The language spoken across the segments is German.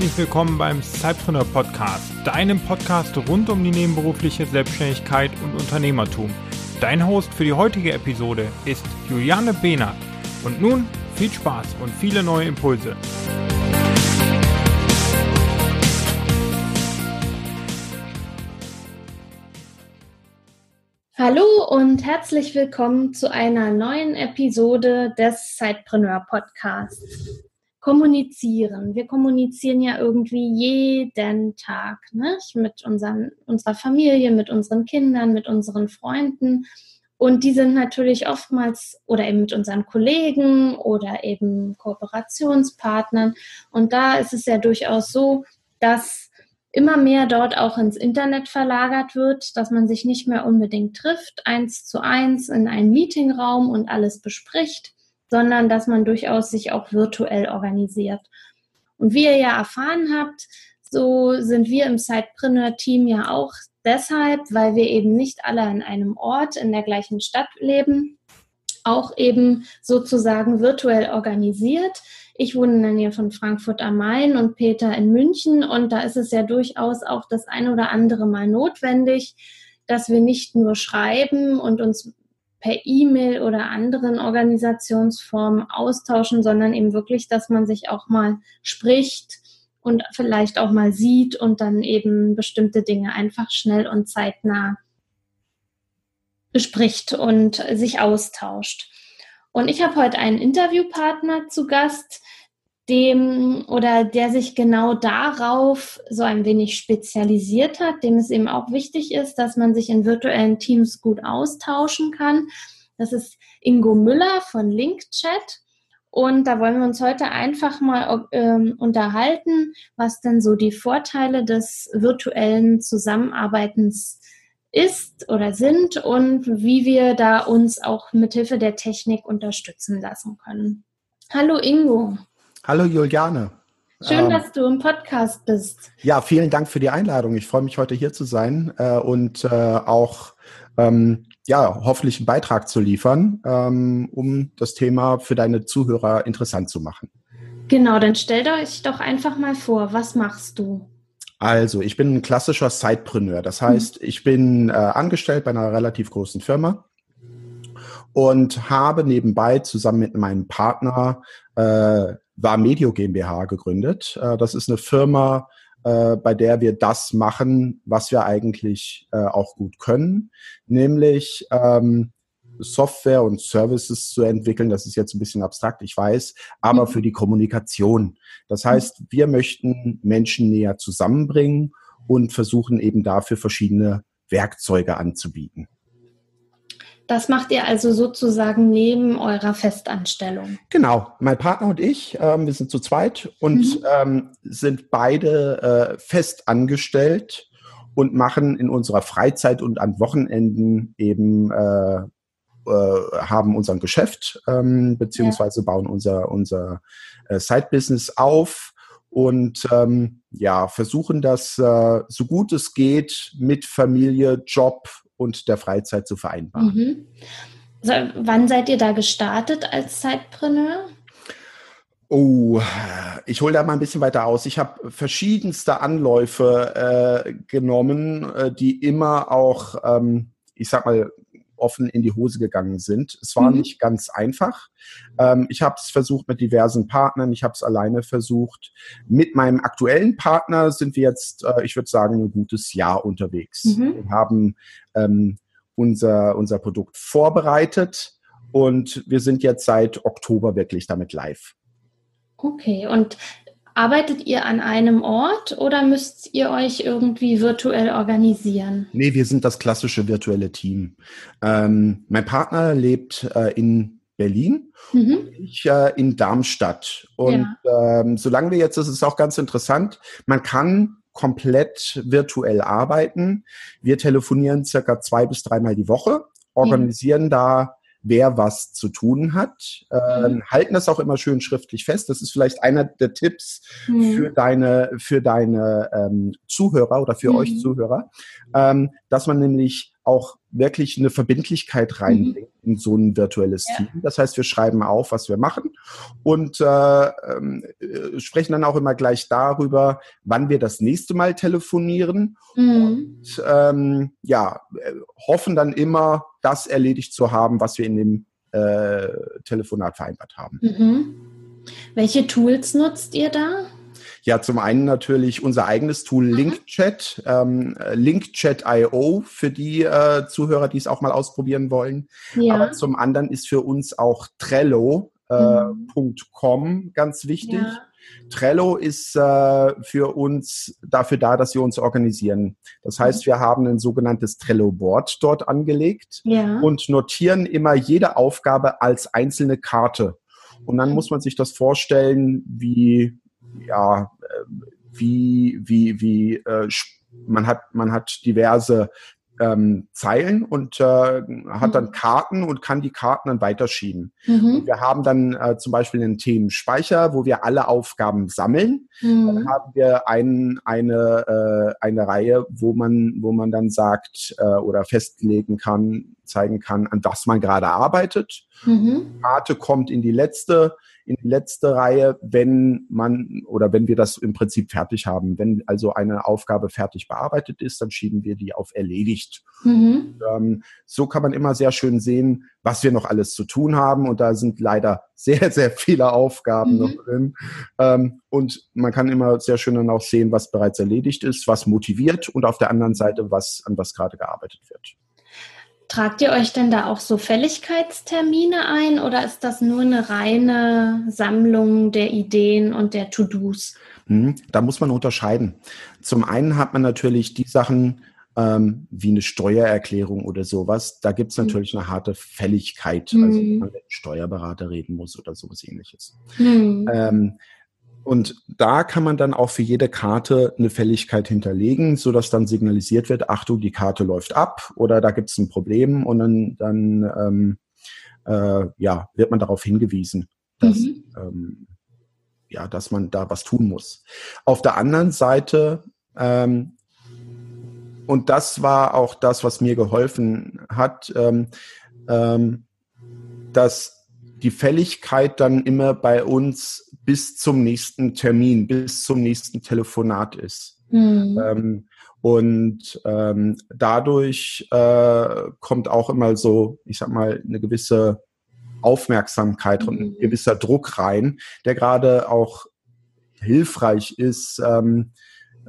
herzlich willkommen beim Cypreneur Podcast, deinem Podcast rund um die nebenberufliche Selbstständigkeit und Unternehmertum. Dein Host für die heutige Episode ist Juliane Behnert. Und nun viel Spaß und viele neue Impulse. Hallo und herzlich willkommen zu einer neuen Episode des Sidepreneur Podcasts kommunizieren. Wir kommunizieren ja irgendwie jeden Tag nicht? mit unseren, unserer Familie, mit unseren Kindern, mit unseren Freunden. Und die sind natürlich oftmals oder eben mit unseren Kollegen oder eben Kooperationspartnern. Und da ist es ja durchaus so, dass immer mehr dort auch ins Internet verlagert wird, dass man sich nicht mehr unbedingt trifft, eins zu eins in einen Meetingraum und alles bespricht, sondern dass man durchaus sich auch virtuell organisiert. Und wie ihr ja erfahren habt, so sind wir im Sidepreneur-Team ja auch deshalb, weil wir eben nicht alle an einem Ort in der gleichen Stadt leben, auch eben sozusagen virtuell organisiert. Ich wohne in der Nähe von Frankfurt am Main und Peter in München und da ist es ja durchaus auch das ein oder andere Mal notwendig, dass wir nicht nur schreiben und uns per E-Mail oder anderen Organisationsformen austauschen, sondern eben wirklich, dass man sich auch mal spricht und vielleicht auch mal sieht und dann eben bestimmte Dinge einfach schnell und zeitnah bespricht und sich austauscht. Und ich habe heute einen Interviewpartner zu Gast, dem oder der sich genau darauf so ein wenig spezialisiert hat, dem es eben auch wichtig ist, dass man sich in virtuellen Teams gut austauschen kann. Das ist Ingo Müller von LinkChat. Und da wollen wir uns heute einfach mal ähm, unterhalten, was denn so die Vorteile des virtuellen Zusammenarbeitens ist oder sind und wie wir da uns auch mithilfe der Technik unterstützen lassen können. Hallo Ingo. Hallo Juliane. Schön, ähm, dass du im Podcast bist. Ja, vielen Dank für die Einladung. Ich freue mich heute hier zu sein äh, und äh, auch ähm, ja hoffentlich einen Beitrag zu liefern, ähm, um das Thema für deine Zuhörer interessant zu machen. Genau, dann stellt euch doch einfach mal vor, was machst du? Also, ich bin ein klassischer Sidepreneur. Das heißt, hm. ich bin äh, angestellt bei einer relativ großen Firma und habe nebenbei zusammen mit meinem Partner äh, war Medio GmbH gegründet. Äh, das ist eine Firma, äh, bei der wir das machen, was wir eigentlich äh, auch gut können, nämlich ähm, Software und Services zu entwickeln. Das ist jetzt ein bisschen abstrakt, ich weiß, aber mhm. für die Kommunikation. Das heißt, wir möchten Menschen näher zusammenbringen und versuchen eben dafür verschiedene Werkzeuge anzubieten. Das macht ihr also sozusagen neben eurer Festanstellung. Genau, mein Partner und ich, ähm, wir sind zu zweit und mhm. ähm, sind beide äh, fest angestellt und machen in unserer Freizeit und an Wochenenden eben äh, äh, haben unseren Geschäft ähm, beziehungsweise ja. bauen unser unser äh, Side-Business auf und ähm, ja versuchen das äh, so gut es geht mit Familie, Job und der Freizeit zu vereinbaren. Mhm. Also, wann seid ihr da gestartet als Zeitpreneur? Oh, ich hole da mal ein bisschen weiter aus. Ich habe verschiedenste Anläufe äh, genommen, äh, die immer auch, ähm, ich sag mal, offen in die Hose gegangen sind. Es war mhm. nicht ganz einfach. Ähm, ich habe es versucht mit diversen Partnern, ich habe es alleine versucht. Mit meinem aktuellen Partner sind wir jetzt, äh, ich würde sagen, ein gutes Jahr unterwegs. Mhm. Wir haben ähm, unser, unser Produkt vorbereitet und wir sind jetzt seit Oktober wirklich damit live. Okay, und Arbeitet ihr an einem Ort oder müsst ihr euch irgendwie virtuell organisieren? Nee, wir sind das klassische virtuelle Team. Ähm, mein Partner lebt äh, in Berlin, mhm. ich äh, in Darmstadt. Und ja. ähm, solange wir jetzt, das ist auch ganz interessant, man kann komplett virtuell arbeiten. Wir telefonieren circa zwei bis dreimal die Woche, organisieren ja. da wer was zu tun hat. Ähm, mhm. halten das auch immer schön schriftlich fest. Das ist vielleicht einer der Tipps mhm. für deine, für deine ähm, Zuhörer oder für mhm. euch Zuhörer, ähm, dass man nämlich auch wirklich eine Verbindlichkeit reinbringen mhm. in so ein virtuelles ja. Team. Das heißt, wir schreiben auf, was wir machen und äh, äh, sprechen dann auch immer gleich darüber, wann wir das nächste Mal telefonieren mhm. und ähm, ja, hoffen dann immer, das erledigt zu haben, was wir in dem äh, Telefonat vereinbart haben. Mhm. Welche Tools nutzt ihr da? Ja, zum einen natürlich unser eigenes Tool mhm. LinkChat, ähm, LinkChat.io für die äh, Zuhörer, die es auch mal ausprobieren wollen. Ja. Aber zum anderen ist für uns auch Trello.com äh, mhm. ganz wichtig. Ja. Trello ist äh, für uns dafür da, dass wir uns organisieren. Das mhm. heißt, wir haben ein sogenanntes Trello-Board dort angelegt ja. und notieren immer jede Aufgabe als einzelne Karte. Und dann muss man sich das vorstellen, wie ja, äh, wie, wie, wie, äh, man hat, man hat diverse ähm, Zeilen und äh, hat dann mhm. Karten und kann die Karten dann weiterschieben. Mhm. wir haben dann äh, zum Beispiel einen Themenspeicher, wo wir alle Aufgaben sammeln. Mhm. Dann haben wir ein, eine, äh, eine Reihe, wo man, wo man dann sagt äh, oder festlegen kann, zeigen kann, an was man gerade arbeitet. Mhm. Karte kommt in die letzte in die letzte Reihe, wenn man oder wenn wir das im Prinzip fertig haben. Wenn also eine Aufgabe fertig bearbeitet ist, dann schieben wir die auf erledigt. Mhm. Ähm, so kann man immer sehr schön sehen, was wir noch alles zu tun haben. Und da sind leider sehr, sehr viele Aufgaben mhm. noch drin. Ähm, und man kann immer sehr schön dann auch sehen, was bereits erledigt ist, was motiviert und auf der anderen Seite, was an was gerade gearbeitet wird. Tragt ihr euch denn da auch so Fälligkeitstermine ein oder ist das nur eine reine Sammlung der Ideen und der To-Dos? Hm, da muss man unterscheiden. Zum einen hat man natürlich die Sachen ähm, wie eine Steuererklärung oder sowas. Da gibt es hm. natürlich eine harte Fälligkeit, also wenn man mit einem Steuerberater reden muss oder sowas ähnliches. Mhm. Ähm, und da kann man dann auch für jede Karte eine Fälligkeit hinterlegen, so dass dann signalisiert wird, Achtung, die Karte läuft ab oder da gibt es ein Problem und dann, dann ähm, äh, ja, wird man darauf hingewiesen, dass, mhm. ähm, ja, dass man da was tun muss. Auf der anderen Seite, ähm, und das war auch das, was mir geholfen hat, ähm, ähm, dass die Fälligkeit dann immer bei uns bis zum nächsten Termin, bis zum nächsten Telefonat ist. Mhm. Ähm, und ähm, dadurch äh, kommt auch immer so, ich sag mal, eine gewisse Aufmerksamkeit und ein mhm. gewisser Druck rein, der gerade auch hilfreich ist ähm,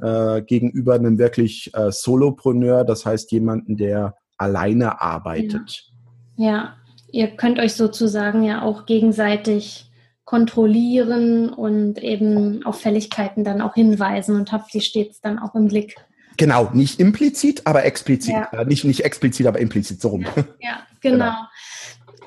äh, gegenüber einem wirklich äh, Solopreneur, das heißt jemanden, der alleine arbeitet. Ja. ja, ihr könnt euch sozusagen ja auch gegenseitig kontrollieren und eben auf Fälligkeiten dann auch hinweisen und habt sie stets dann auch im Blick. Genau, nicht implizit, aber explizit. Ja. Äh, nicht, nicht explizit, aber implizit, so rum. Ja, ja genau. genau.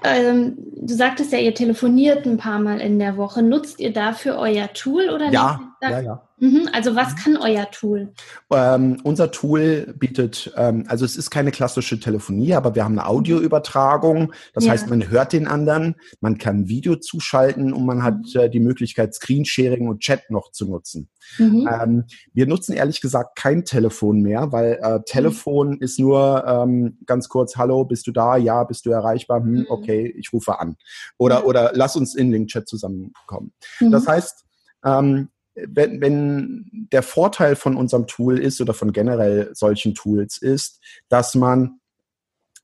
Ähm, du sagtest ja, ihr telefoniert ein paar Mal in der Woche. Nutzt ihr dafür euer Tool oder ja, ja, ja. Mhm, also was kann euer Tool? Ähm, unser Tool bietet, ähm, also es ist keine klassische Telefonie, aber wir haben eine Audioübertragung. Das ja. heißt, man hört den anderen, man kann Video zuschalten und man hat mhm. äh, die Möglichkeit, Screensharing und Chat noch zu nutzen. Mhm. Ähm, wir nutzen ehrlich gesagt kein Telefon mehr, weil äh, Telefon mhm. ist nur ähm, ganz kurz, hallo, bist du da? Ja, bist du erreichbar? Hm, mhm. okay, ich rufe an. Oder, oder lass uns in Link-Chat zusammenkommen. Das mhm. heißt, ähm, wenn, wenn der Vorteil von unserem Tool ist oder von generell solchen Tools ist, dass man,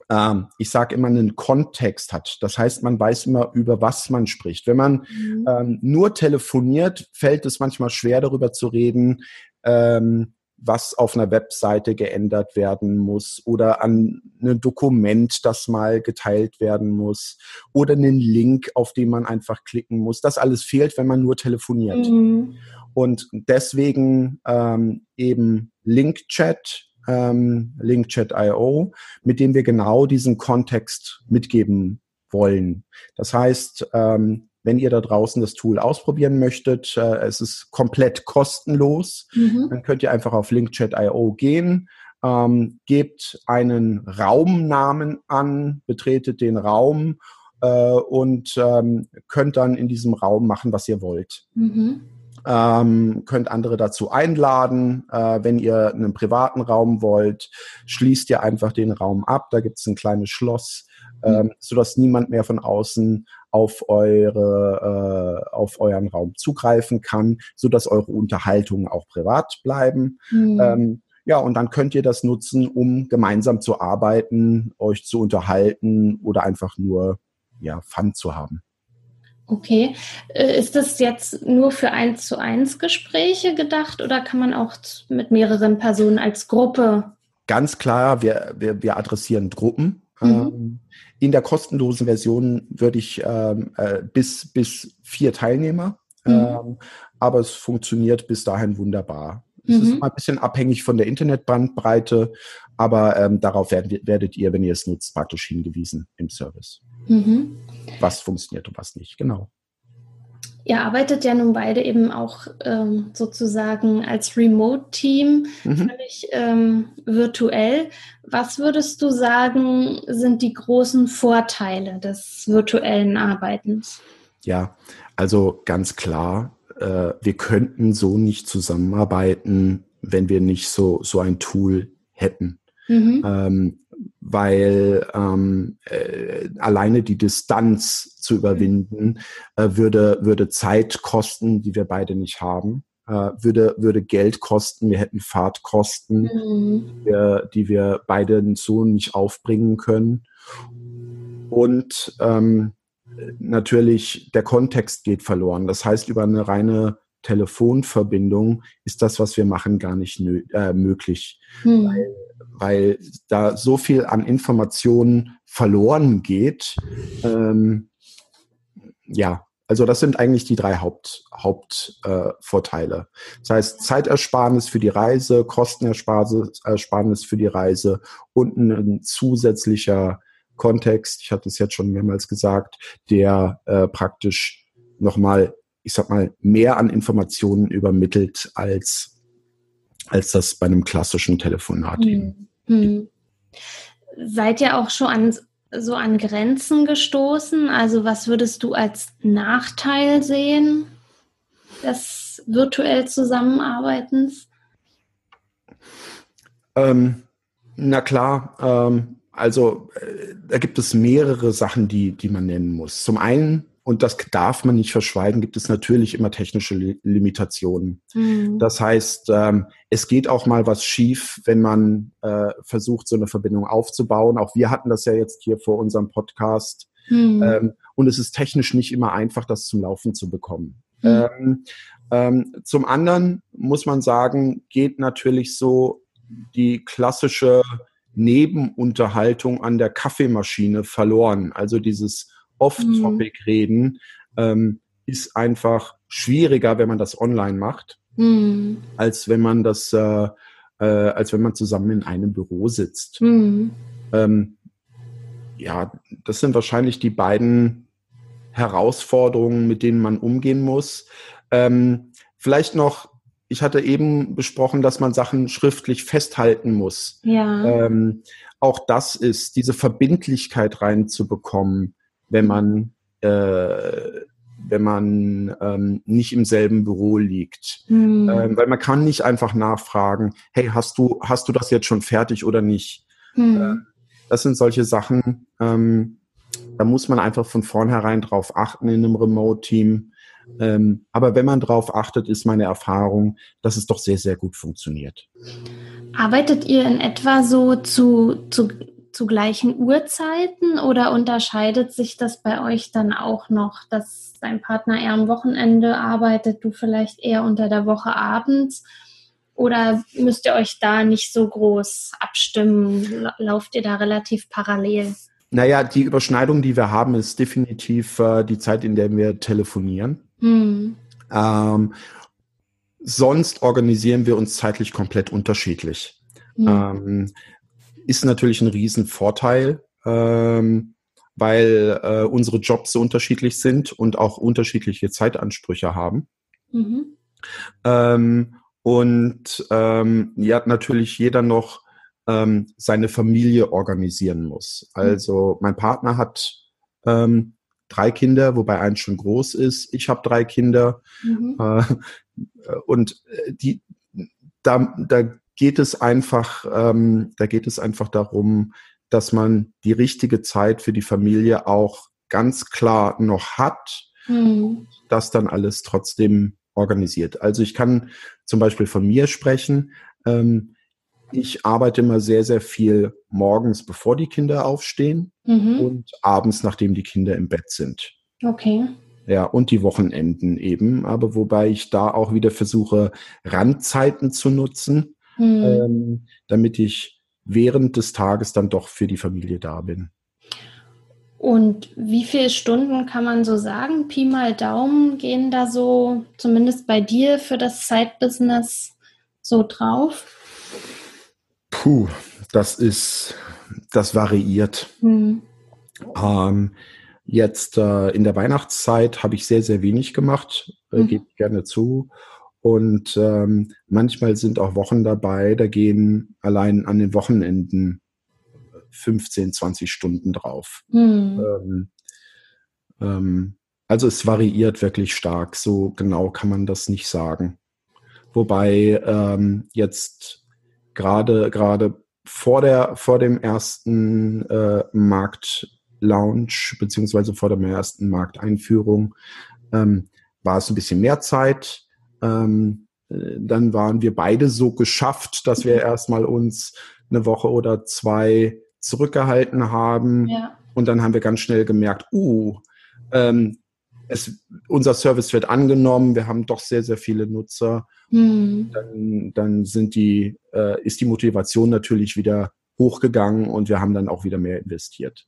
ähm, ich sage immer, einen Kontext hat. Das heißt, man weiß immer, über was man spricht. Wenn man mhm. ähm, nur telefoniert, fällt es manchmal schwer, darüber zu reden, ähm, was auf einer Webseite geändert werden muss oder an ein Dokument, das mal geteilt werden muss oder einen Link, auf den man einfach klicken muss. Das alles fehlt, wenn man nur telefoniert. Mhm. Und deswegen ähm, eben Linkchat, ähm, Linkchat.io, mit dem wir genau diesen Kontext mitgeben wollen. Das heißt, ähm, wenn ihr da draußen das Tool ausprobieren möchtet, äh, es ist komplett kostenlos, mhm. dann könnt ihr einfach auf linkchat.io gehen, ähm, gebt einen Raumnamen an, betretet den Raum äh, und ähm, könnt dann in diesem Raum machen, was ihr wollt. Mhm. Ähm, könnt andere dazu einladen. Äh, wenn ihr einen privaten Raum wollt, schließt ihr einfach den Raum ab. Da gibt es ein kleines Schloss, ähm, mhm. sodass niemand mehr von außen auf eure äh, auf euren Raum zugreifen kann, sodass eure Unterhaltungen auch privat bleiben. Mhm. Ähm, ja, und dann könnt ihr das nutzen, um gemeinsam zu arbeiten, euch zu unterhalten oder einfach nur ja Fun zu haben. Okay. Äh, ist das jetzt nur für eins zu eins Gespräche gedacht oder kann man auch mit mehreren Personen als Gruppe? Ganz klar, wir, wir, wir adressieren Gruppen. Mhm. Ähm, in der kostenlosen Version würde ich ähm, äh, bis, bis vier Teilnehmer, mhm. ähm, aber es funktioniert bis dahin wunderbar. Es mhm. ist mal ein bisschen abhängig von der Internetbandbreite, aber ähm, darauf werdet, werdet, ihr, wenn ihr es nutzt, praktisch hingewiesen im Service. Mhm. Was funktioniert und was nicht, genau. Ihr arbeitet ja nun beide eben auch ähm, sozusagen als Remote-Team, mhm. völlig ähm, virtuell. Was würdest du sagen, sind die großen Vorteile des virtuellen Arbeitens? Ja, also ganz klar, äh, wir könnten so nicht zusammenarbeiten, wenn wir nicht so, so ein Tool hätten. Mhm. Ähm, weil ähm, äh, alleine die Distanz zu überwinden äh, würde, würde Zeit kosten, die wir beide nicht haben. Äh, würde, würde Geld kosten, wir hätten Fahrtkosten, mhm. die, wir, die wir beide so nicht aufbringen können. Und ähm, natürlich der Kontext geht verloren. Das heißt, über eine reine Telefonverbindung ist das, was wir machen, gar nicht äh, möglich, hm. weil, weil, da so viel an Informationen verloren geht. Ähm, ja, also das sind eigentlich die drei Hauptvorteile. Haupt, äh, das heißt Zeitersparnis für die Reise, Kostenersparnis für die Reise und ein zusätzlicher Kontext, ich hatte es jetzt schon mehrmals gesagt, der äh, praktisch nochmal, ich sag mal, mehr an Informationen übermittelt als, als das bei einem klassischen Telefonat. Hm. Hm. Seid ihr auch schon an so an Grenzen gestoßen? Also was würdest du als Nachteil sehen des virtuell Zusammenarbeitens? Ähm, na klar, ähm, also äh, da gibt es mehrere Sachen, die, die man nennen muss. Zum einen, und das darf man nicht verschweigen, gibt es natürlich immer technische Li Limitationen. Mhm. Das heißt, ähm, es geht auch mal was schief, wenn man äh, versucht, so eine Verbindung aufzubauen. Auch wir hatten das ja jetzt hier vor unserem Podcast. Mhm. Ähm, und es ist technisch nicht immer einfach, das zum Laufen zu bekommen. Mhm. Ähm, ähm zum anderen muss man sagen, geht natürlich so die klassische Nebenunterhaltung an der Kaffeemaschine verloren. Also dieses Off-Topic-Reden ähm, ist einfach schwieriger, wenn man das online macht, mhm. als wenn man das, äh, äh, als wenn man zusammen in einem Büro sitzt. Mhm. Ähm, ja, das sind wahrscheinlich die beiden Herausforderungen, mit denen man umgehen muss. Ähm, vielleicht noch ich hatte eben besprochen, dass man Sachen schriftlich festhalten muss. Ja. Ähm, auch das ist, diese Verbindlichkeit reinzubekommen, wenn man, äh, wenn man ähm, nicht im selben Büro liegt. Mhm. Ähm, weil man kann nicht einfach nachfragen, hey, hast du, hast du das jetzt schon fertig oder nicht? Mhm. Äh, das sind solche Sachen, ähm, da muss man einfach von vornherein drauf achten in einem Remote-Team ähm, aber wenn man darauf achtet, ist meine Erfahrung, dass es doch sehr, sehr gut funktioniert. Arbeitet ihr in etwa so zu, zu, zu gleichen Uhrzeiten oder unterscheidet sich das bei euch dann auch noch, dass dein Partner eher am Wochenende arbeitet, du vielleicht eher unter der Woche abends? Oder müsst ihr euch da nicht so groß abstimmen? Lauft ihr da relativ parallel? Naja, die Überschneidung, die wir haben, ist definitiv äh, die Zeit, in der wir telefonieren. Mhm. Ähm, sonst organisieren wir uns zeitlich komplett unterschiedlich. Mhm. Ähm, ist natürlich ein Riesenvorteil, ähm, weil äh, unsere Jobs so unterschiedlich sind und auch unterschiedliche Zeitansprüche haben. Mhm. Ähm, und ähm, ja, natürlich jeder noch ähm, seine Familie organisieren muss. Also mein Partner hat ähm, drei Kinder, wobei eins schon groß ist. Ich habe drei Kinder. Mhm. Äh, und äh, die, da, da geht es einfach, ähm, da geht es einfach darum, dass man die richtige Zeit für die Familie auch ganz klar noch hat, mhm. das dann alles trotzdem organisiert. Also ich kann zum Beispiel von mir sprechen. Ähm, ich arbeite immer sehr, sehr viel morgens, bevor die Kinder aufstehen mhm. und abends, nachdem die Kinder im Bett sind. Okay. Ja, und die Wochenenden eben. Aber wobei ich da auch wieder versuche, Randzeiten zu nutzen, mhm. ähm, damit ich während des Tages dann doch für die Familie da bin. Und wie viele Stunden kann man so sagen? Pi mal Daumen gehen da so, zumindest bei dir, für das Side-Business so drauf? Puh, das ist, das variiert. Hm. Ähm, jetzt äh, in der Weihnachtszeit habe ich sehr, sehr wenig gemacht, äh, mhm. gebe gerne zu. Und ähm, manchmal sind auch Wochen dabei, da gehen allein an den Wochenenden 15, 20 Stunden drauf. Mhm. Ähm, ähm, also es variiert wirklich stark. So genau kann man das nicht sagen. Wobei ähm, jetzt gerade gerade vor der vor dem ersten äh, Marktlaunch beziehungsweise vor der ersten Markteinführung ähm, war es ein bisschen mehr Zeit. Ähm, äh, dann waren wir beide so geschafft, dass wir erstmal uns eine Woche oder zwei zurückgehalten haben. Ja. Und dann haben wir ganz schnell gemerkt, uh, ähm, es, unser Service wird angenommen, wir haben doch sehr, sehr viele Nutzer. Hm. Dann, dann sind die, äh, ist die Motivation natürlich wieder hochgegangen und wir haben dann auch wieder mehr investiert.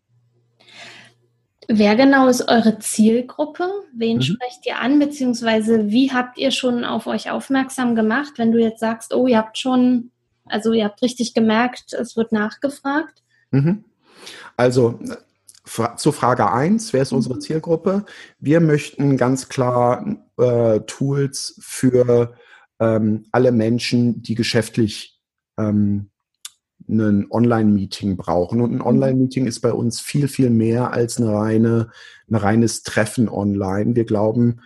Wer genau ist eure Zielgruppe? Wen mhm. sprecht ihr an, beziehungsweise wie habt ihr schon auf euch aufmerksam gemacht, wenn du jetzt sagst, oh, ihr habt schon, also ihr habt richtig gemerkt, es wird nachgefragt? Mhm. Also zu Frage 1, wer ist mhm. unsere Zielgruppe? Wir möchten ganz klar äh, Tools für ähm, alle Menschen, die geschäftlich ähm, ein Online-Meeting brauchen. Und ein mhm. Online-Meeting ist bei uns viel, viel mehr als eine reine, ein reines Treffen online. Wir glauben,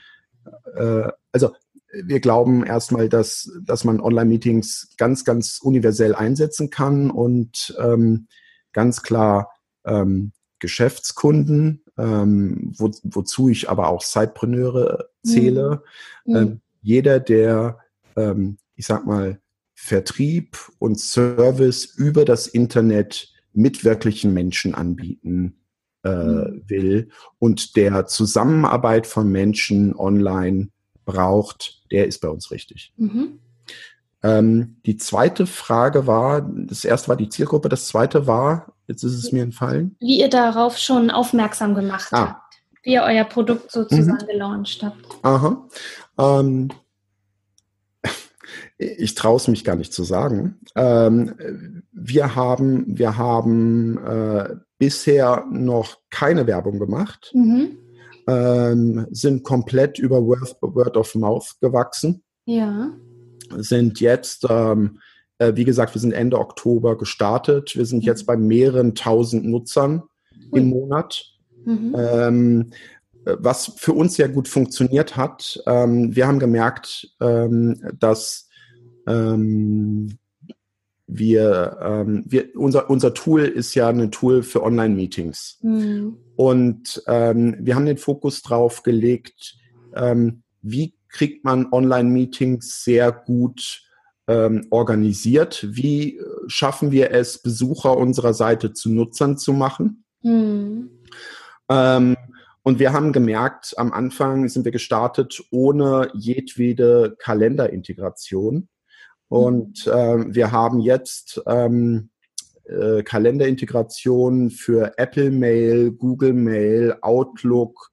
äh, also wir glauben erstmal, dass, dass man Online-Meetings ganz, ganz universell einsetzen kann und ähm, ganz klar ähm, Geschäftskunden, ähm, wo, wozu ich aber auch Sidepreneure zähle. Mhm. Ähm, jeder, der, ähm, ich sag mal, Vertrieb und Service über das Internet mit wirklichen Menschen anbieten äh, mhm. will und der Zusammenarbeit von Menschen online braucht, der ist bei uns richtig. Mhm. Ähm, die zweite Frage war, das erste war die Zielgruppe, das zweite war, jetzt ist es mir entfallen. Wie ihr darauf schon aufmerksam gemacht ah. habt, wie ihr euer Produkt sozusagen mhm. gelauncht habt. Aha. Ähm, ich traue es mich gar nicht zu sagen. Ähm, wir haben, wir haben äh, bisher noch keine Werbung gemacht, mhm. ähm, sind komplett über Word, of Mouth gewachsen. Ja sind jetzt, ähm, äh, wie gesagt, wir sind Ende Oktober gestartet. Wir sind jetzt mhm. bei mehreren tausend Nutzern mhm. im Monat. Ähm, was für uns sehr gut funktioniert hat. Ähm, wir haben gemerkt, ähm, dass ähm, wir, ähm, wir unser, unser Tool ist ja ein Tool für Online-Meetings. Mhm. Und ähm, wir haben den Fokus drauf gelegt, ähm, wie kriegt man Online-Meetings sehr gut ähm, organisiert? Wie schaffen wir es, Besucher unserer Seite zu Nutzern zu machen? Mhm. Ähm, und wir haben gemerkt, am Anfang sind wir gestartet ohne jedwede Kalenderintegration. Und äh, wir haben jetzt ähm, äh, Kalenderintegration für Apple Mail, Google Mail, Outlook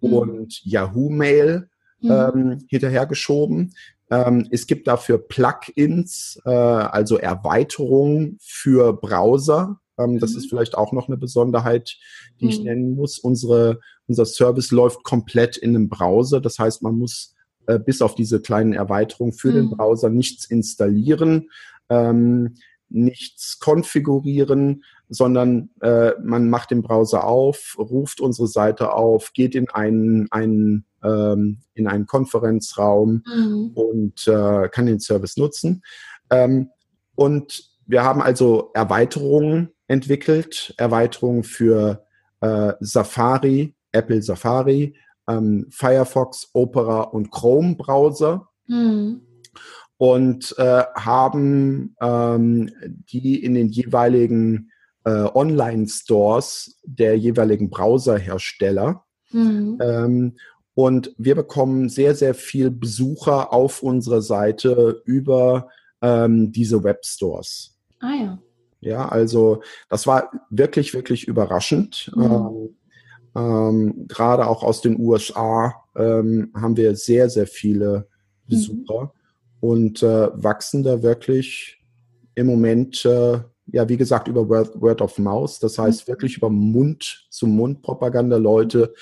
mhm. und Yahoo Mail mhm. ähm, hinterhergeschoben. Ähm, es gibt dafür Plugins, äh, also Erweiterungen für Browser. Ähm, das mhm. ist vielleicht auch noch eine Besonderheit, die ich mhm. nennen muss. Unsere, unser Service läuft komplett in einem Browser. Das heißt, man muss äh, bis auf diese kleinen Erweiterungen für den mhm. Browser nichts installieren. Ähm, nichts konfigurieren. sondern äh, man macht den Browser auf, ruft unsere Seite auf, geht in einen, einen, ähm, in einen Konferenzraum mhm. und äh, kann den Service nutzen. Ähm, und wir haben also Erweiterungen entwickelt, Erweiterungen für äh, Safari, Apple Safari, ähm, Firefox, Opera und Chrome Browser. Mhm und äh, haben ähm, die in den jeweiligen äh, Online-Stores der jeweiligen Browserhersteller. Mhm. Ähm, und wir bekommen sehr, sehr viel Besucher auf unserer Seite über ähm, diese Webstores. Ah ja. Ja, also das war wirklich, wirklich überraschend. Mhm. Ähm, Gerade auch aus den USA ähm, haben wir sehr, sehr viele mhm. Besucher. Mhm und äh, wachsen da wirklich im Moment, äh, ja, wie gesagt, über Word, Word of Mouse. Das heißt mhm. wirklich über Mund-zu-Mund-Propaganda. Leute,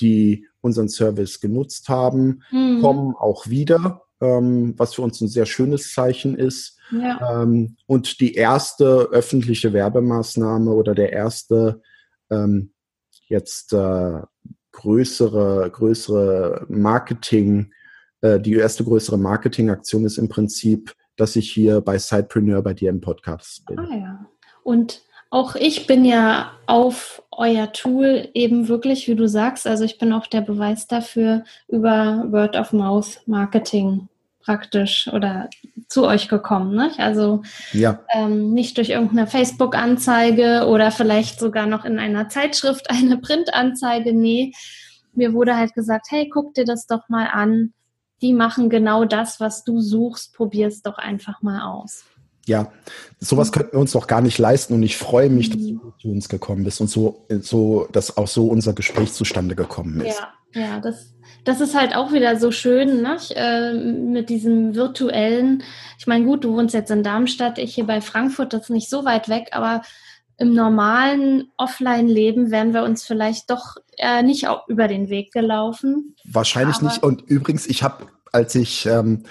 die unseren Service genutzt haben, mhm. kommen auch wieder, ähm, was für uns ein sehr schönes Zeichen ist. Ja. Ähm, und die erste öffentliche Werbemaßnahme oder der erste ähm, jetzt äh, größere, größere Marketing- äh, die erste größere Marketingaktion ist im Prinzip, dass ich hier bei Sidepreneur bei dir im Podcast bin. Ah ja. Und auch ich bin ja auf euer Tool eben wirklich, wie du sagst, also ich bin auch der Beweis dafür über Word of Mouth Marketing praktisch oder zu euch gekommen. Ne? Also ja. ähm, nicht durch irgendeine Facebook-Anzeige oder vielleicht sogar noch in einer Zeitschrift eine Printanzeige. Nee, mir wurde halt gesagt, hey, guck dir das doch mal an die machen genau das, was du suchst. Probier es doch einfach mal aus. Ja, sowas könnten wir uns doch gar nicht leisten und ich freue mich, dass mhm. du zu uns gekommen bist und so, so, dass auch so unser Gespräch zustande gekommen ist. Ja, ja, das, das ist halt auch wieder so schön, ne? Äh, mit diesem virtuellen. Ich meine, gut, du wohnst jetzt in Darmstadt, ich hier bei Frankfurt, das ist nicht so weit weg, aber im normalen Offline-Leben wären wir uns vielleicht doch äh, nicht über den Weg gelaufen. Wahrscheinlich nicht. Und übrigens, ich habe, als ich ähm,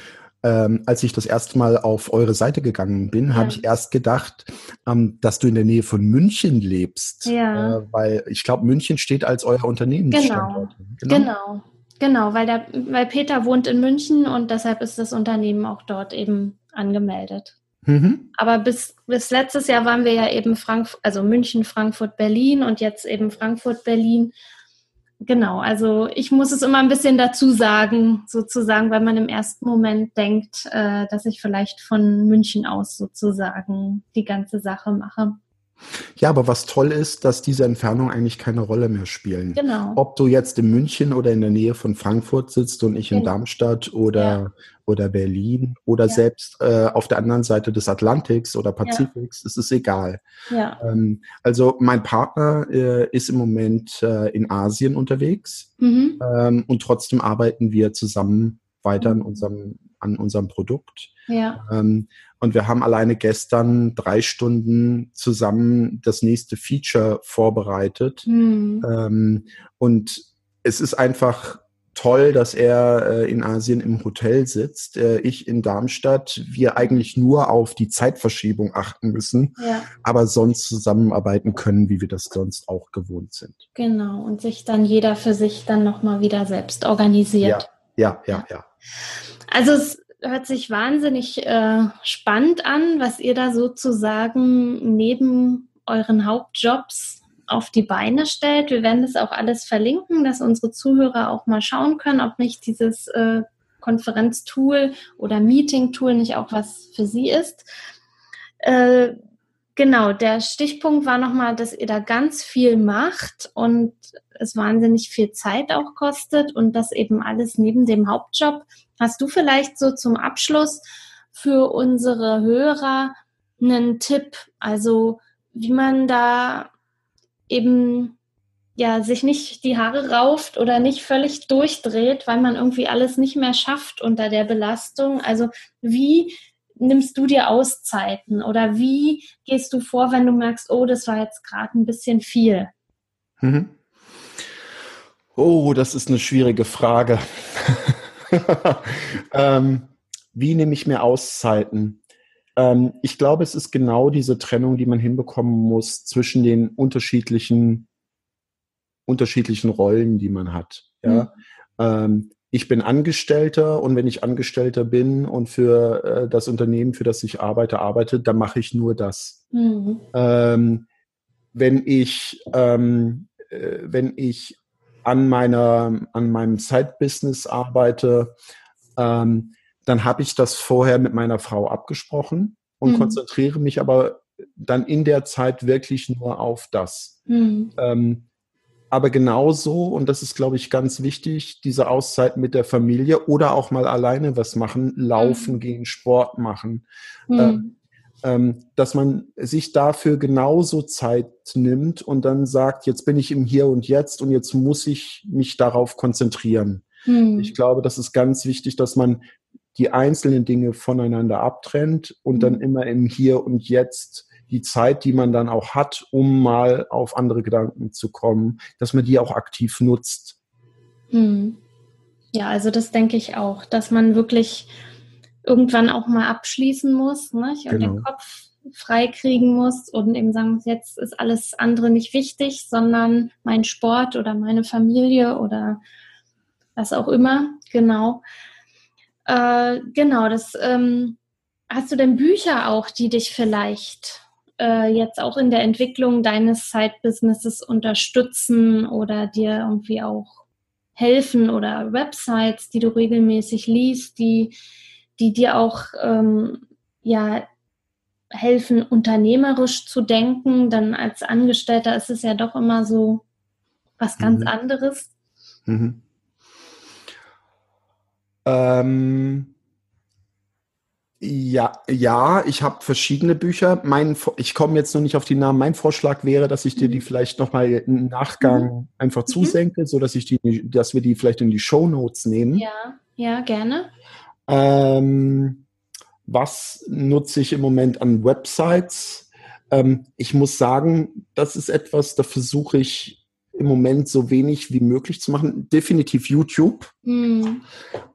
ähm, als ich das erste Mal auf eure Seite gegangen bin, ja. habe ich erst gedacht, ähm, dass du in der Nähe von München lebst. Ja. Äh, weil ich glaube, München steht als euer Unternehmensstandort. Genau. genau. genau. Genau, weil, der, weil Peter wohnt in München und deshalb ist das Unternehmen auch dort eben angemeldet. Mhm. Aber bis, bis letztes Jahr waren wir ja eben Frankfurt, also München, Frankfurt, Berlin und jetzt eben Frankfurt, Berlin. Genau, also ich muss es immer ein bisschen dazu sagen, sozusagen, weil man im ersten Moment denkt, äh, dass ich vielleicht von München aus sozusagen die ganze Sache mache. Ja, aber was toll ist, dass diese Entfernungen eigentlich keine Rolle mehr spielen. Genau. Ob du jetzt in München oder in der Nähe von Frankfurt sitzt und ich in genau. Darmstadt oder, ja. oder Berlin oder ja. selbst äh, auf der anderen Seite des Atlantiks oder Pazifiks, ja. es ist egal. Ja. Ähm, also mein Partner äh, ist im Moment äh, in Asien unterwegs mhm. ähm, und trotzdem arbeiten wir zusammen weiter an mhm. unserem, an unserem Produkt. Ja. Ähm, und wir haben alleine gestern drei Stunden zusammen das nächste Feature vorbereitet. Mhm. Ähm, und es ist einfach toll, dass er äh, in Asien im Hotel sitzt, äh, ich in Darmstadt, wir eigentlich nur auf die Zeitverschiebung achten müssen, ja. aber sonst zusammenarbeiten können, wie wir das sonst auch gewohnt sind. Genau, und sich dann jeder für sich dann nochmal wieder selbst organisiert. Ja, ja, ja, ja. Also es hört sich wahnsinnig äh, spannend an, was ihr da sozusagen neben euren Hauptjobs auf die Beine stellt. Wir werden das auch alles verlinken, dass unsere Zuhörer auch mal schauen können, ob nicht dieses äh, Konferenztool oder Meeting-Tool nicht auch was für sie ist. Äh, genau, der Stichpunkt war nochmal, dass ihr da ganz viel macht und es wahnsinnig viel Zeit auch kostet und das eben alles neben dem Hauptjob. Hast du vielleicht so zum Abschluss für unsere Hörer einen Tipp, also wie man da eben ja sich nicht die Haare rauft oder nicht völlig durchdreht, weil man irgendwie alles nicht mehr schafft unter der Belastung. Also wie nimmst du dir Auszeiten oder wie gehst du vor, wenn du merkst, oh, das war jetzt gerade ein bisschen viel? Mhm. Oh, das ist eine schwierige Frage. ähm, wie nehme ich mir Auszeiten? ähm, ich glaube, es ist genau diese Trennung, die man hinbekommen muss zwischen den unterschiedlichen, unterschiedlichen Rollen, die man hat. Ja? Mhm. Ähm, ich bin Angestellter und wenn ich Angestellter bin und für äh, das Unternehmen, für das ich arbeite, arbeite, dann mache ich nur das. Mhm. Ähm, wenn ich, ähm, äh, wenn ich an meiner, an meinem Side-Business arbeite, ähm, dann habe ich das vorher mit meiner Frau abgesprochen und mhm. konzentriere mich aber dann in der Zeit wirklich nur auf das. Mhm. Aber genauso, und das ist, glaube ich, ganz wichtig, diese Auszeit mit der Familie oder auch mal alleine was machen, laufen mhm. gehen, Sport machen, mhm. ähm, ähm, dass man sich dafür genauso Zeit nimmt und dann sagt, jetzt bin ich im Hier und Jetzt und jetzt muss ich mich darauf konzentrieren. Mhm. Ich glaube, das ist ganz wichtig, dass man die einzelnen Dinge voneinander abtrennt und dann mhm. immer im Hier und Jetzt die Zeit, die man dann auch hat, um mal auf andere Gedanken zu kommen, dass man die auch aktiv nutzt. Hm. Ja, also das denke ich auch, dass man wirklich irgendwann auch mal abschließen muss nicht? und genau. den Kopf freikriegen muss und eben sagen, jetzt ist alles andere nicht wichtig, sondern mein Sport oder meine Familie oder was auch immer, genau. Äh, genau, das ähm, hast du denn Bücher auch, die dich vielleicht äh, jetzt auch in der Entwicklung deines Side-Businesses unterstützen oder dir irgendwie auch helfen oder Websites, die du regelmäßig liest, die, die dir auch ähm, ja helfen, unternehmerisch zu denken. Dann als Angestellter ist es ja doch immer so was ganz mhm. anderes. Mhm. Ähm, ja, ja, ich habe verschiedene Bücher. Mein, ich komme jetzt noch nicht auf die Namen. Mein Vorschlag wäre, dass ich dir die mhm. vielleicht nochmal im Nachgang mhm. einfach mhm. zusenke, so dass ich die, dass wir die vielleicht in die Show Notes nehmen. Ja, ja, gerne. Ähm, was nutze ich im Moment an Websites? Ähm, ich muss sagen, das ist etwas, da versuche ich im Moment so wenig wie möglich zu machen. Definitiv YouTube. Mhm.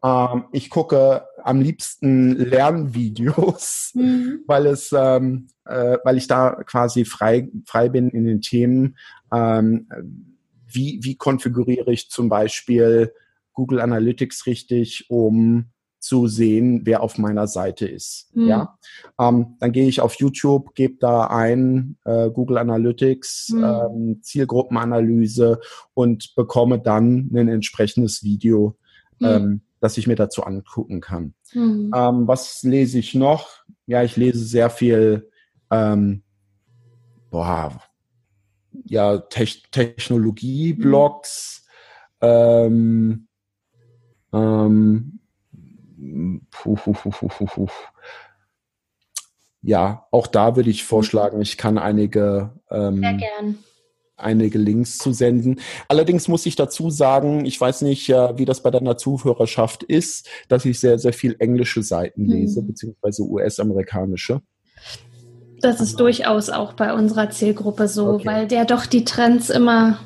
Ähm, ich gucke am liebsten Lernvideos, mhm. weil es, ähm, äh, weil ich da quasi frei, frei bin in den Themen. Ähm, wie, wie konfiguriere ich zum Beispiel Google Analytics richtig, um zu sehen, wer auf meiner Seite ist. Mhm. Ja, ähm, dann gehe ich auf YouTube, gebe da ein äh, Google Analytics, mhm. ähm, Zielgruppenanalyse und bekomme dann ein entsprechendes Video, mhm. ähm, das ich mir dazu angucken kann. Mhm. Was lese ich noch? Ja, ich lese sehr viel. Ähm, boah, ja, Te Technologie-Blogs. Ähm, ähm, puh, puh, puh, ja, auch da würde ich vorschlagen, ich kann einige, ähm, einige Links zu senden. Allerdings muss ich dazu sagen, ich weiß nicht, äh, wie das bei deiner Zuhörerschaft ist, dass ich sehr, sehr viel englische Seiten hm. lese, beziehungsweise US-amerikanische. Das ist durchaus auch bei unserer Zielgruppe so, okay. weil der doch die Trends immer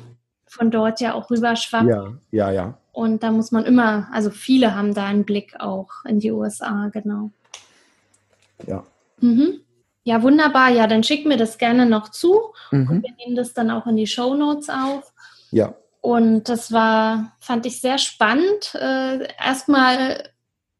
von dort ja auch rüberschwappt. Ja, ja, ja. Und da muss man immer, also viele haben da einen Blick auch in die USA, genau. Ja. Mhm. Ja, wunderbar. Ja, dann schick mir das gerne noch zu. Mhm. Und wir nehmen das dann auch in die Show Notes auf. Ja. Und das war, fand ich sehr spannend. Äh, erstmal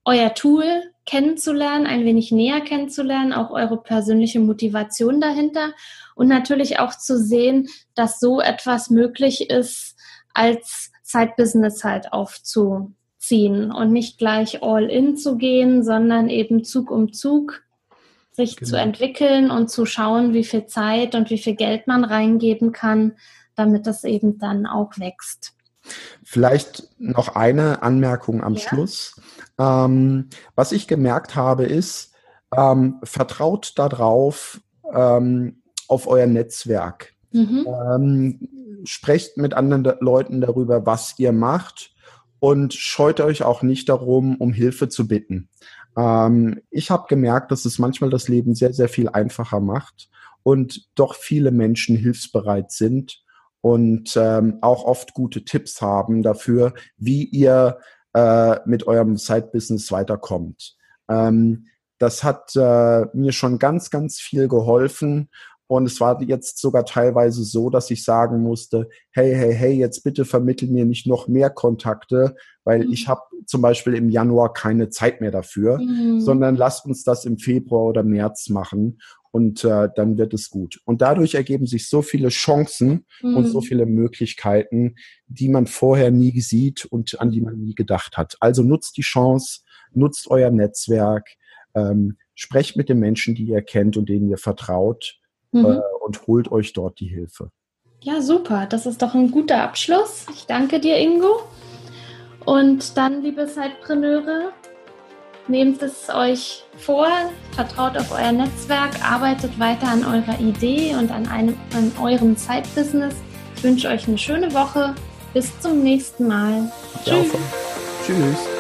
euer Tool kennenzulernen, ein wenig näher kennenzulernen, auch eure persönliche Motivation dahinter und natürlich auch zu sehen, dass so etwas möglich ist als Side-Business halt aufzuziehen und nicht gleich all in zu gehen, sondern eben Zug um Zug sich genau. zu entwickeln und zu schauen, wie viel Zeit und wie viel Geld man reingeben kann, damit das eben dann auch wächst. Vielleicht noch eine Anmerkung am ja. Schluss. Ähm, was ich gemerkt habe, ist, ähm, vertraut darauf, ähm, auf euer Netzwerk. Mhm. Ähm, sprecht mit anderen Leuten darüber, was ihr macht und scheut euch auch nicht darum, um Hilfe zu bitten. Ähm, ich habe gemerkt, dass es manchmal das Leben sehr, sehr viel einfacher macht und doch viele Menschen hilfsbereit sind und ähm, auch oft gute Tipps haben dafür, wie ihr äh, mit eurem Side-Business weiterkommt. Ähm, Das hat äh, mir schon ganz, ganz viel geholfen. Und es war jetzt sogar teilweise so, dass ich sagen musste, hey, hey, hey, jetzt bitte vermittel mir nicht noch mehr Kontakte, weil mhm. ich habe zum Beispiel im Januar keine Zeit mehr dafür, mhm. sondern lasst uns das im Februar oder März machen und äh, dann wird es gut. Und dadurch ergeben sich so viele Chancen mhm. und so mhm. viele Möglichkeiten, die man vorher nie sieht und an die man nie gedacht hat. Also nutzt die Chance, nutzt euer Netzwerk, ähm, sprecht mit den Menschen, die ihr kennt und denen ihr vertraut mhm. äh, und holt euch dort die Hilfe. Ja, super. Das ist doch ein guter Abschluss. Ich danke dir, Ingo. Und dann, liebe Zeitpreneure, nehmt es euch vor, vertraut auf euer Netzwerk, arbeitet weiter an eurer Idee und an, einem, an eurem Zeitbusiness. Ich wünsche euch eine schöne Woche. Bis zum nächsten Mal. Tschüss. Tschüss.